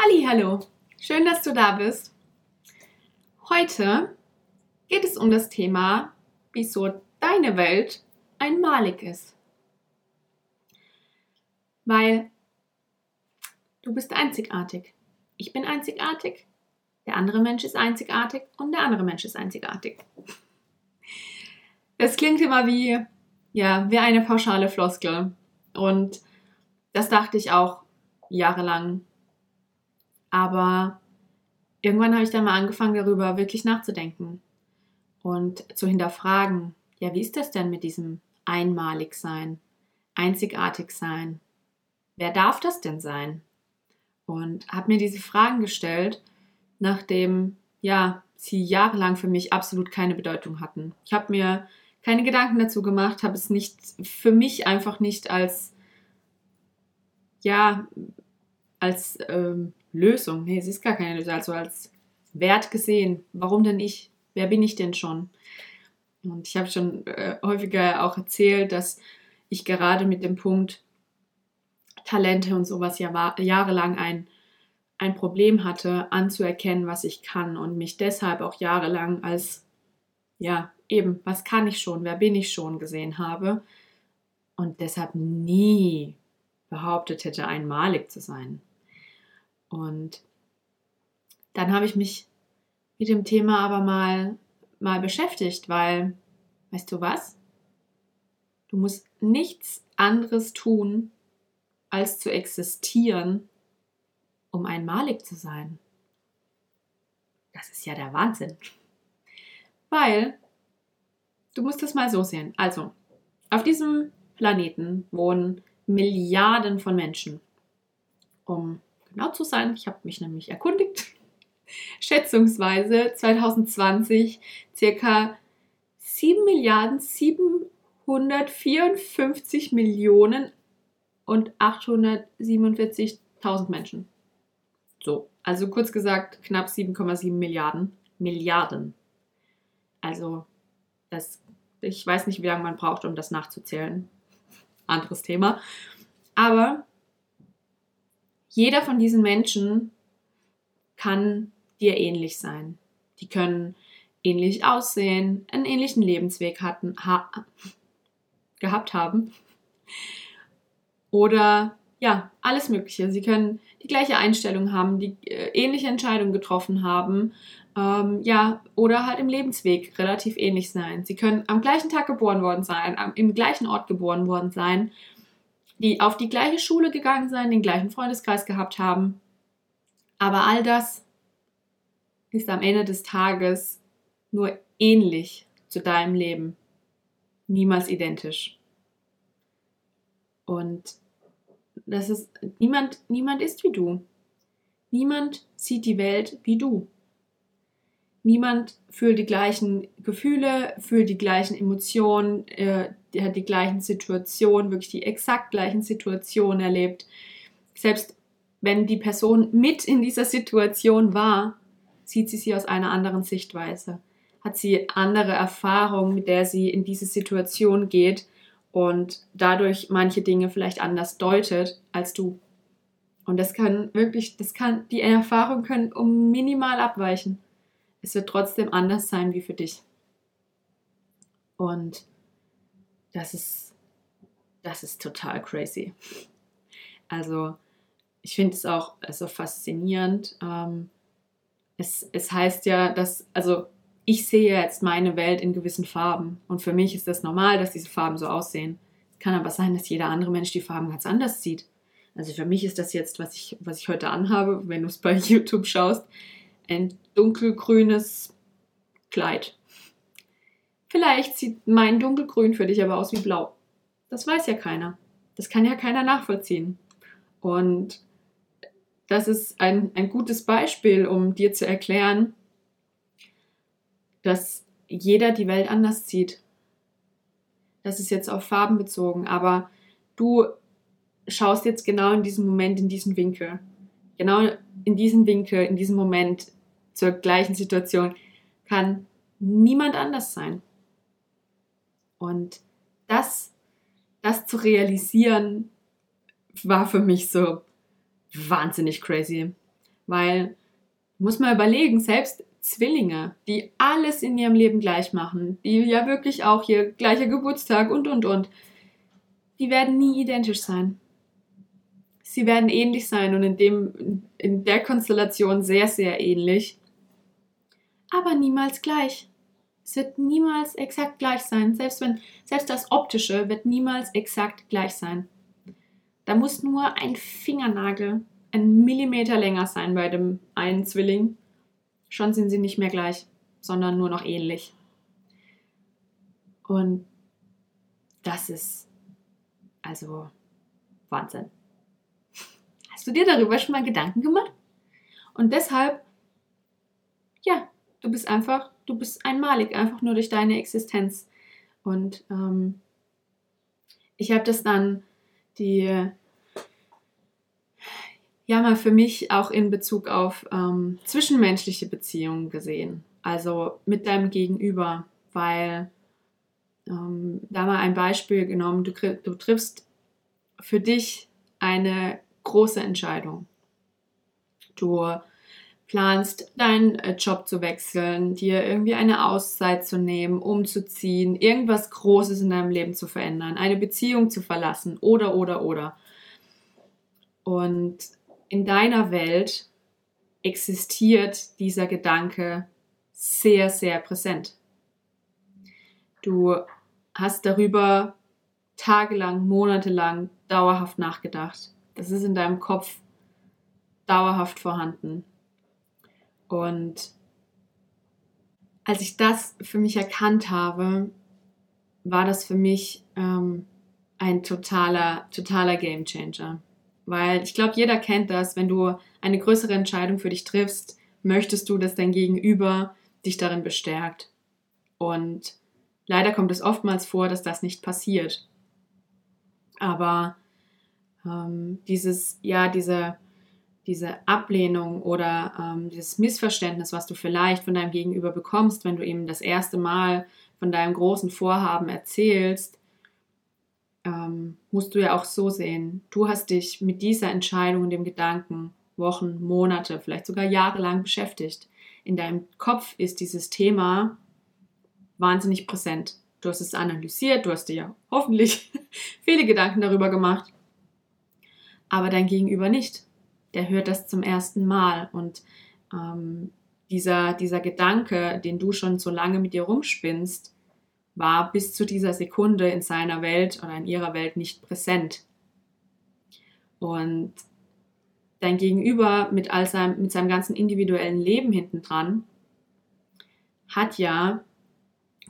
Hallo, schön, dass du da bist. Heute geht es um das Thema, wieso deine Welt einmalig ist. Weil du bist einzigartig. Ich bin einzigartig, der andere Mensch ist einzigartig und der andere Mensch ist einzigartig. Es klingt immer wie, ja, wie eine pauschale Floskel. Und das dachte ich auch jahrelang. Aber irgendwann habe ich dann mal angefangen, darüber wirklich nachzudenken und zu hinterfragen, ja, wie ist das denn mit diesem einmalig sein, einzigartig sein? Wer darf das denn sein? Und habe mir diese Fragen gestellt, nachdem, ja, sie jahrelang für mich absolut keine Bedeutung hatten. Ich habe mir keine Gedanken dazu gemacht, habe es nicht für mich einfach nicht als ja als ähm, Lösung, nee, es ist gar keine Lösung, also als Wert gesehen. Warum denn ich? Wer bin ich denn schon? Und ich habe schon äh, häufiger auch erzählt, dass ich gerade mit dem Punkt Talente und sowas ja jahrelang ein, ein Problem hatte, anzuerkennen, was ich kann und mich deshalb auch jahrelang als, ja, eben, was kann ich schon, wer bin ich schon gesehen habe und deshalb nie behauptet hätte, einmalig zu sein. Und dann habe ich mich mit dem Thema aber mal, mal beschäftigt, weil, weißt du was? Du musst nichts anderes tun, als zu existieren, um einmalig zu sein. Das ist ja der Wahnsinn. Weil, du musst es mal so sehen. Also, auf diesem Planeten wohnen Milliarden von Menschen. Um genau zu sein, ich habe mich nämlich erkundigt, schätzungsweise 2020 circa 7 Milliarden 754 Millionen und 847.000 Menschen. So, also kurz gesagt knapp 7,7 Milliarden. Milliarden. Also, das, ich weiß nicht, wie lange man braucht, um das nachzuzählen anderes Thema. Aber jeder von diesen Menschen kann dir ähnlich sein. Die können ähnlich aussehen, einen ähnlichen Lebensweg hatten, ha gehabt haben. Oder ja, alles Mögliche. Sie können die gleiche Einstellung haben, die äh, ähnliche Entscheidungen getroffen haben, ähm, ja, oder halt im Lebensweg relativ ähnlich sein. Sie können am gleichen Tag geboren worden sein, am, im gleichen Ort geboren worden sein, die auf die gleiche Schule gegangen sein, den gleichen Freundeskreis gehabt haben. Aber all das ist am Ende des Tages nur ähnlich zu deinem Leben, niemals identisch. Und das ist niemand niemand ist wie du. Niemand sieht die Welt wie du. Niemand fühlt die gleichen Gefühle, fühlt die gleichen Emotionen, äh, hat die gleichen Situationen, wirklich die exakt gleichen Situationen erlebt. Selbst wenn die Person mit in dieser Situation war, sieht sie sie aus einer anderen Sichtweise. Hat sie andere Erfahrungen, mit der sie in diese Situation geht und dadurch manche Dinge vielleicht anders deutet als du. Und das kann wirklich, das kann, die Erfahrungen können um minimal abweichen es wird trotzdem anders sein wie für dich. Und das ist, das ist total crazy. Also, ich finde es auch so faszinierend. Ähm, es, es heißt ja, dass, also ich sehe jetzt meine Welt in gewissen Farben und für mich ist das normal, dass diese Farben so aussehen. Es kann aber sein, dass jeder andere Mensch die Farben ganz anders sieht. Also für mich ist das jetzt, was ich, was ich heute anhabe, wenn du es bei YouTube schaust, ein dunkelgrünes Kleid. Vielleicht sieht mein dunkelgrün für dich aber aus wie blau. Das weiß ja keiner. Das kann ja keiner nachvollziehen. Und das ist ein, ein gutes Beispiel, um dir zu erklären, dass jeder die Welt anders sieht. Das ist jetzt auf Farben bezogen, aber du schaust jetzt genau in diesem Moment, in diesen Winkel. Genau in diesen Winkel, in diesem Moment zur gleichen Situation kann niemand anders sein. Und das, das zu realisieren, war für mich so wahnsinnig crazy. Weil, muss man überlegen, selbst Zwillinge, die alles in ihrem Leben gleich machen, die ja wirklich auch hier gleicher Geburtstag und und und, die werden nie identisch sein. Sie werden ähnlich sein und in, dem, in der Konstellation sehr, sehr ähnlich, aber niemals gleich. Es wird niemals exakt gleich sein. Selbst, wenn, selbst das Optische wird niemals exakt gleich sein. Da muss nur ein Fingernagel ein Millimeter länger sein bei dem einen Zwilling. Schon sind sie nicht mehr gleich, sondern nur noch ähnlich. Und das ist also Wahnsinn. Hast du dir darüber schon mal Gedanken gemacht? Und deshalb, ja, du bist einfach, du bist einmalig, einfach nur durch deine Existenz. Und ähm, ich habe das dann die ja mal für mich auch in Bezug auf ähm, zwischenmenschliche Beziehungen gesehen. Also mit deinem Gegenüber, weil ähm, da mal ein Beispiel genommen, du, du triffst für dich eine große Entscheidung. Du planst, deinen äh, Job zu wechseln, dir irgendwie eine Auszeit zu nehmen, umzuziehen, irgendwas Großes in deinem Leben zu verändern, eine Beziehung zu verlassen oder, oder, oder. Und in deiner Welt existiert dieser Gedanke sehr, sehr präsent. Du hast darüber tagelang, monatelang dauerhaft nachgedacht. Das ist in deinem Kopf dauerhaft vorhanden. Und als ich das für mich erkannt habe, war das für mich ähm, ein totaler, totaler Game Changer. Weil ich glaube, jeder kennt das, wenn du eine größere Entscheidung für dich triffst, möchtest du, dass dein Gegenüber dich darin bestärkt. Und leider kommt es oftmals vor, dass das nicht passiert. Aber ähm, dieses, ja, diese diese Ablehnung oder ähm, dieses Missverständnis, was du vielleicht von deinem Gegenüber bekommst, wenn du ihm das erste Mal von deinem großen Vorhaben erzählst, ähm, musst du ja auch so sehen. Du hast dich mit dieser Entscheidung und dem Gedanken Wochen, Monate, vielleicht sogar jahrelang beschäftigt. In deinem Kopf ist dieses Thema wahnsinnig präsent. Du hast es analysiert, du hast dir ja hoffentlich viele Gedanken darüber gemacht, aber dein Gegenüber nicht der hört das zum ersten Mal. Und ähm, dieser, dieser Gedanke, den du schon so lange mit dir rumspinnst, war bis zu dieser Sekunde in seiner Welt oder in ihrer Welt nicht präsent. Und dein Gegenüber mit, all seinem, mit seinem ganzen individuellen Leben hintendran hat ja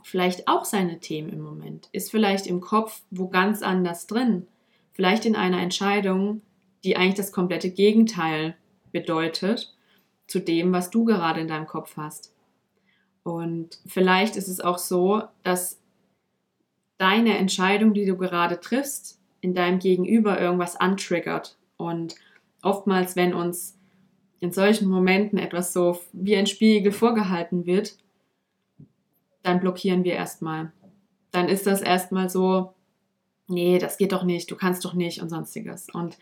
vielleicht auch seine Themen im Moment, ist vielleicht im Kopf wo ganz anders drin, vielleicht in einer Entscheidung, die eigentlich das komplette Gegenteil bedeutet zu dem, was du gerade in deinem Kopf hast. Und vielleicht ist es auch so, dass deine Entscheidung, die du gerade triffst, in deinem Gegenüber irgendwas antriggert. Und oftmals, wenn uns in solchen Momenten etwas so wie ein Spiegel vorgehalten wird, dann blockieren wir erstmal. Dann ist das erstmal so, nee, das geht doch nicht, du kannst doch nicht und sonstiges. Und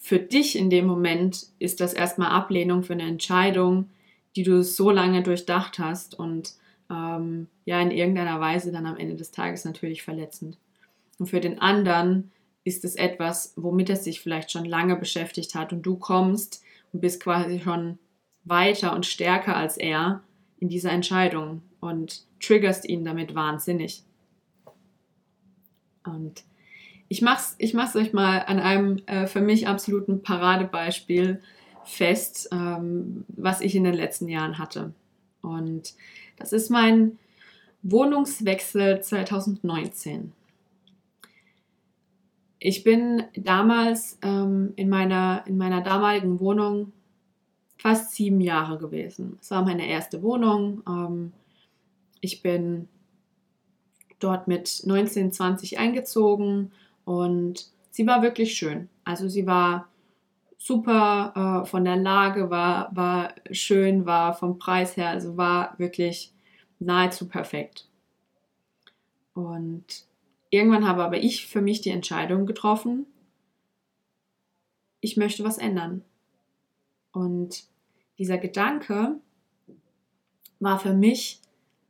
für dich in dem Moment ist das erstmal Ablehnung für eine Entscheidung, die du so lange durchdacht hast und ähm, ja in irgendeiner Weise dann am Ende des Tages natürlich verletzend. Und für den anderen ist es etwas, womit er sich vielleicht schon lange beschäftigt hat und du kommst und bist quasi schon weiter und stärker als er in dieser Entscheidung und triggerst ihn damit wahnsinnig. Und ich mach's, ich mach's euch mal an einem äh, für mich absoluten Paradebeispiel fest, ähm, was ich in den letzten Jahren hatte. Und das ist mein Wohnungswechsel 2019. Ich bin damals ähm, in, meiner, in meiner damaligen Wohnung fast sieben Jahre gewesen. Es war meine erste Wohnung. Ähm, ich bin dort mit 19, 20 eingezogen und sie war wirklich schön. Also sie war super äh, von der Lage, war, war schön, war vom Preis her, also war wirklich nahezu perfekt. Und irgendwann habe aber ich für mich die Entscheidung getroffen, ich möchte was ändern. Und dieser Gedanke war für mich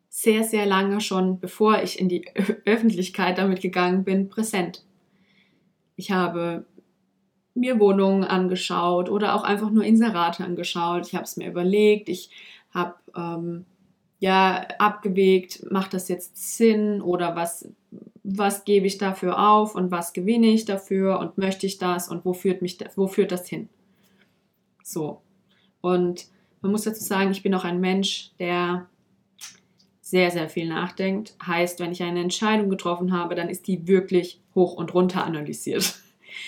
sehr, sehr lange schon, bevor ich in die Öffentlichkeit damit gegangen bin, präsent. Ich habe mir Wohnungen angeschaut oder auch einfach nur Inserate angeschaut. Ich habe es mir überlegt. Ich habe ähm, ja abgewegt, macht das jetzt Sinn oder was, was gebe ich dafür auf und was gewinne ich dafür und möchte ich das und wo führt mich wo führt das hin? So. Und man muss dazu sagen, ich bin auch ein Mensch, der sehr, sehr viel nachdenkt. Heißt, wenn ich eine Entscheidung getroffen habe, dann ist die wirklich hoch und runter analysiert.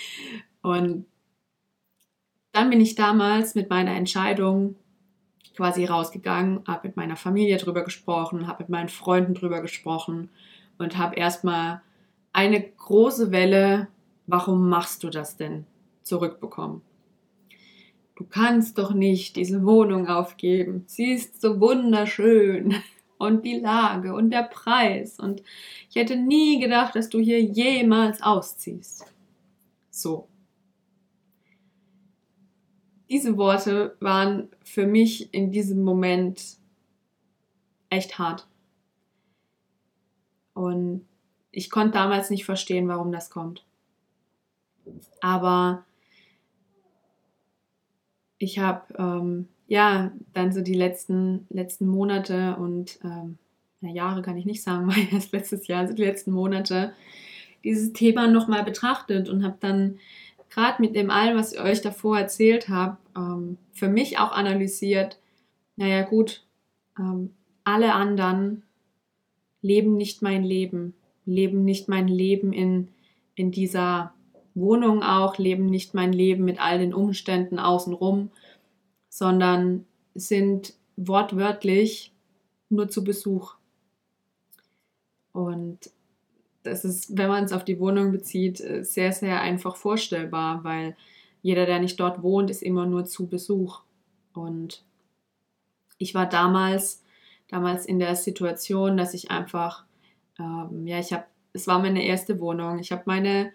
Und dann bin ich damals mit meiner Entscheidung quasi rausgegangen, habe mit meiner Familie drüber gesprochen, habe mit meinen Freunden drüber gesprochen und habe erstmal eine große Welle, warum machst du das denn, zurückbekommen. Du kannst doch nicht diese Wohnung aufgeben. Sie ist so wunderschön. Und die Lage und der Preis. Und ich hätte nie gedacht, dass du hier jemals ausziehst. So. Diese Worte waren für mich in diesem Moment echt hart. Und ich konnte damals nicht verstehen, warum das kommt. Aber ich habe ähm, ja dann so die letzten, letzten Monate und ähm, Jahre kann ich nicht sagen, weil erst letztes Jahr, also die letzten Monate, dieses Thema nochmal betrachtet und habe dann gerade mit dem allem, was ich euch davor erzählt habe, ähm, für mich auch analysiert, naja gut, ähm, alle anderen leben nicht mein Leben, leben nicht mein Leben in, in dieser Wohnung auch, leben nicht mein Leben mit all den Umständen außenrum, sondern sind wortwörtlich nur zu Besuch. Und das ist, wenn man es auf die Wohnung bezieht, sehr, sehr einfach vorstellbar, weil jeder, der nicht dort wohnt, ist immer nur zu Besuch. Und ich war damals, damals in der Situation, dass ich einfach, ähm, ja, ich habe, es war meine erste Wohnung. Ich habe meine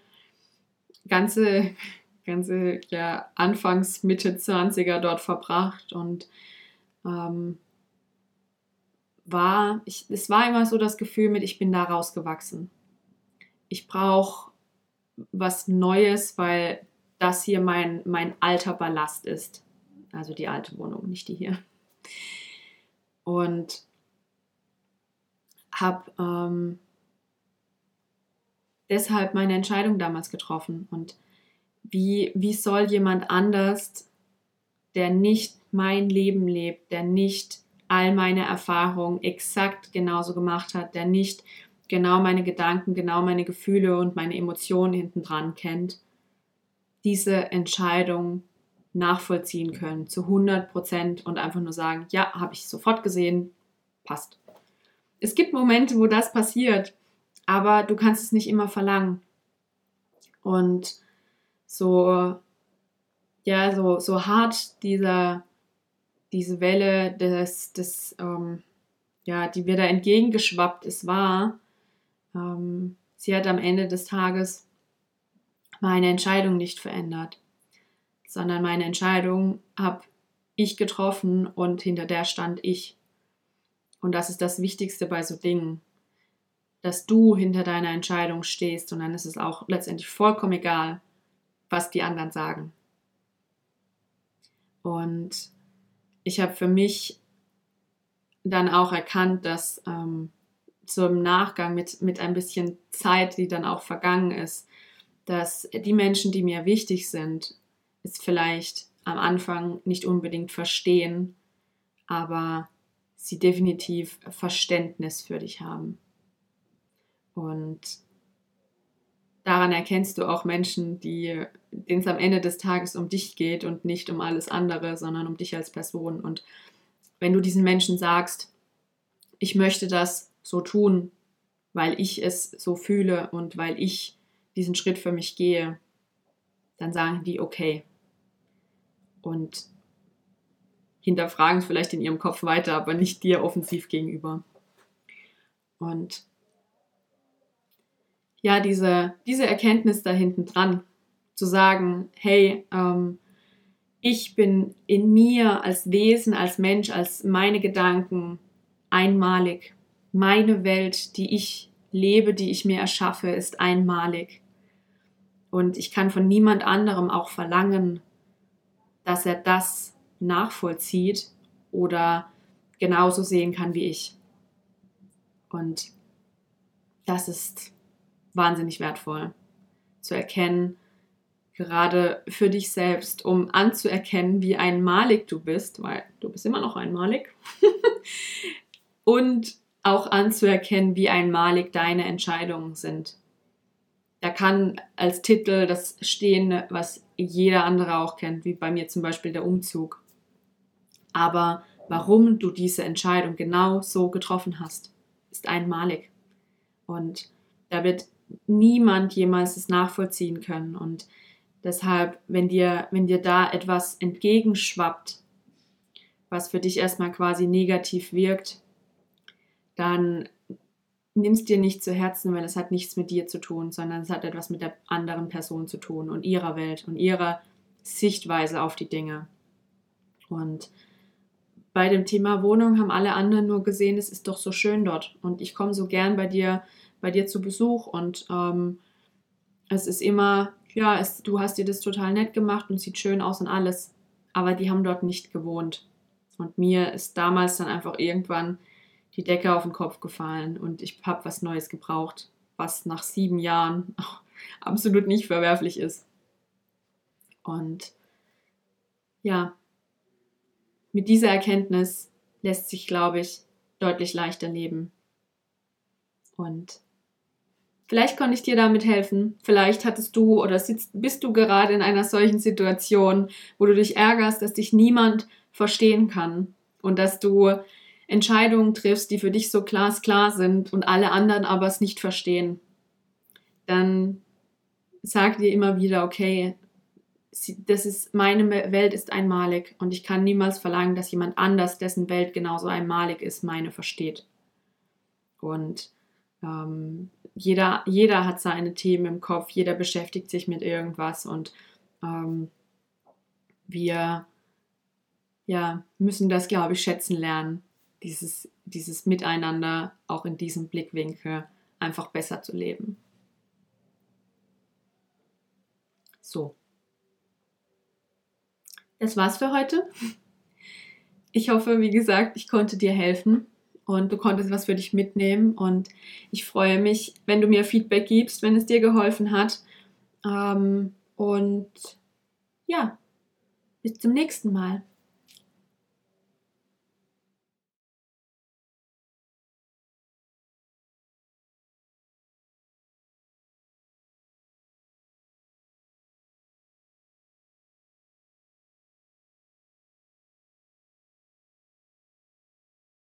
ganze, ganze ja, Anfangs, Mitte 20er dort verbracht und ähm, war, ich, es war immer so das Gefühl mit, ich bin da rausgewachsen. Ich brauche was Neues, weil das hier mein, mein alter Ballast ist. Also die alte Wohnung, nicht die hier. Und habe ähm, deshalb meine Entscheidung damals getroffen. Und wie, wie soll jemand anders, der nicht mein Leben lebt, der nicht all meine Erfahrungen exakt genauso gemacht hat, der nicht genau meine Gedanken, genau meine Gefühle und meine Emotionen hinten dran kennt, diese Entscheidung nachvollziehen können zu 100 Prozent und einfach nur sagen, ja, habe ich sofort gesehen, passt. Es gibt Momente, wo das passiert, aber du kannst es nicht immer verlangen. Und so, ja, so, so hart dieser, diese Welle des, des ähm, ja, die mir da entgegengeschwappt ist, war, ähm, sie hat am Ende des Tages meine Entscheidung nicht verändert, sondern meine Entscheidung habe ich getroffen und hinter der stand ich. Und das ist das Wichtigste bei so Dingen dass du hinter deiner Entscheidung stehst und dann ist es auch letztendlich vollkommen egal, was die anderen sagen. Und ich habe für mich dann auch erkannt, dass ähm, so im Nachgang mit, mit ein bisschen Zeit, die dann auch vergangen ist, dass die Menschen, die mir wichtig sind, es vielleicht am Anfang nicht unbedingt verstehen, aber sie definitiv Verständnis für dich haben. Und daran erkennst du auch Menschen, die, denen es am Ende des Tages um dich geht und nicht um alles andere, sondern um dich als Person. Und wenn du diesen Menschen sagst, ich möchte das so tun, weil ich es so fühle und weil ich diesen Schritt für mich gehe, dann sagen die okay. Und hinterfragen es vielleicht in ihrem Kopf weiter, aber nicht dir offensiv gegenüber. Und ja, diese, diese Erkenntnis da hinten dran, zu sagen, hey, ähm, ich bin in mir als Wesen, als Mensch, als meine Gedanken einmalig. Meine Welt, die ich lebe, die ich mir erschaffe, ist einmalig. Und ich kann von niemand anderem auch verlangen, dass er das nachvollzieht oder genauso sehen kann wie ich. Und das ist wahnsinnig wertvoll zu erkennen, gerade für dich selbst, um anzuerkennen, wie einmalig du bist, weil du bist immer noch einmalig. und auch anzuerkennen, wie einmalig deine Entscheidungen sind. Da kann als Titel das stehen, was jeder andere auch kennt, wie bei mir zum Beispiel der Umzug. Aber warum du diese Entscheidung genau so getroffen hast, ist einmalig. Und da wird niemand jemals es nachvollziehen können. Und deshalb, wenn dir, wenn dir da etwas entgegenschwappt, was für dich erstmal quasi negativ wirkt, dann nimmst dir nicht zu Herzen, weil es hat nichts mit dir zu tun, sondern es hat etwas mit der anderen Person zu tun und ihrer Welt und ihrer Sichtweise auf die Dinge. Und bei dem Thema Wohnung haben alle anderen nur gesehen, es ist doch so schön dort und ich komme so gern bei dir, bei dir zu Besuch und ähm, es ist immer, ja, es, du hast dir das total nett gemacht und sieht schön aus und alles, aber die haben dort nicht gewohnt. Und mir ist damals dann einfach irgendwann die Decke auf den Kopf gefallen und ich habe was Neues gebraucht, was nach sieben Jahren absolut nicht verwerflich ist. Und ja, mit dieser Erkenntnis lässt sich, glaube ich, deutlich leichter leben. Und vielleicht konnte ich dir damit helfen. Vielleicht hattest du oder sitzt, bist du gerade in einer solchen Situation, wo du dich ärgerst, dass dich niemand verstehen kann und dass du Entscheidungen triffst, die für dich so glasklar sind und alle anderen aber es nicht verstehen, dann sag dir immer wieder, okay, das ist, meine Welt ist einmalig und ich kann niemals verlangen, dass jemand anders, dessen Welt genauso einmalig ist, meine versteht. Und ähm, jeder, jeder hat seine Themen im Kopf, jeder beschäftigt sich mit irgendwas und ähm, wir ja, müssen das, glaube ich, schätzen lernen, dieses, dieses Miteinander auch in diesem Blickwinkel einfach besser zu leben. So. Das war's für heute. Ich hoffe, wie gesagt, ich konnte dir helfen und du konntest was für dich mitnehmen. Und ich freue mich, wenn du mir Feedback gibst, wenn es dir geholfen hat. Ähm, und ja, bis zum nächsten Mal.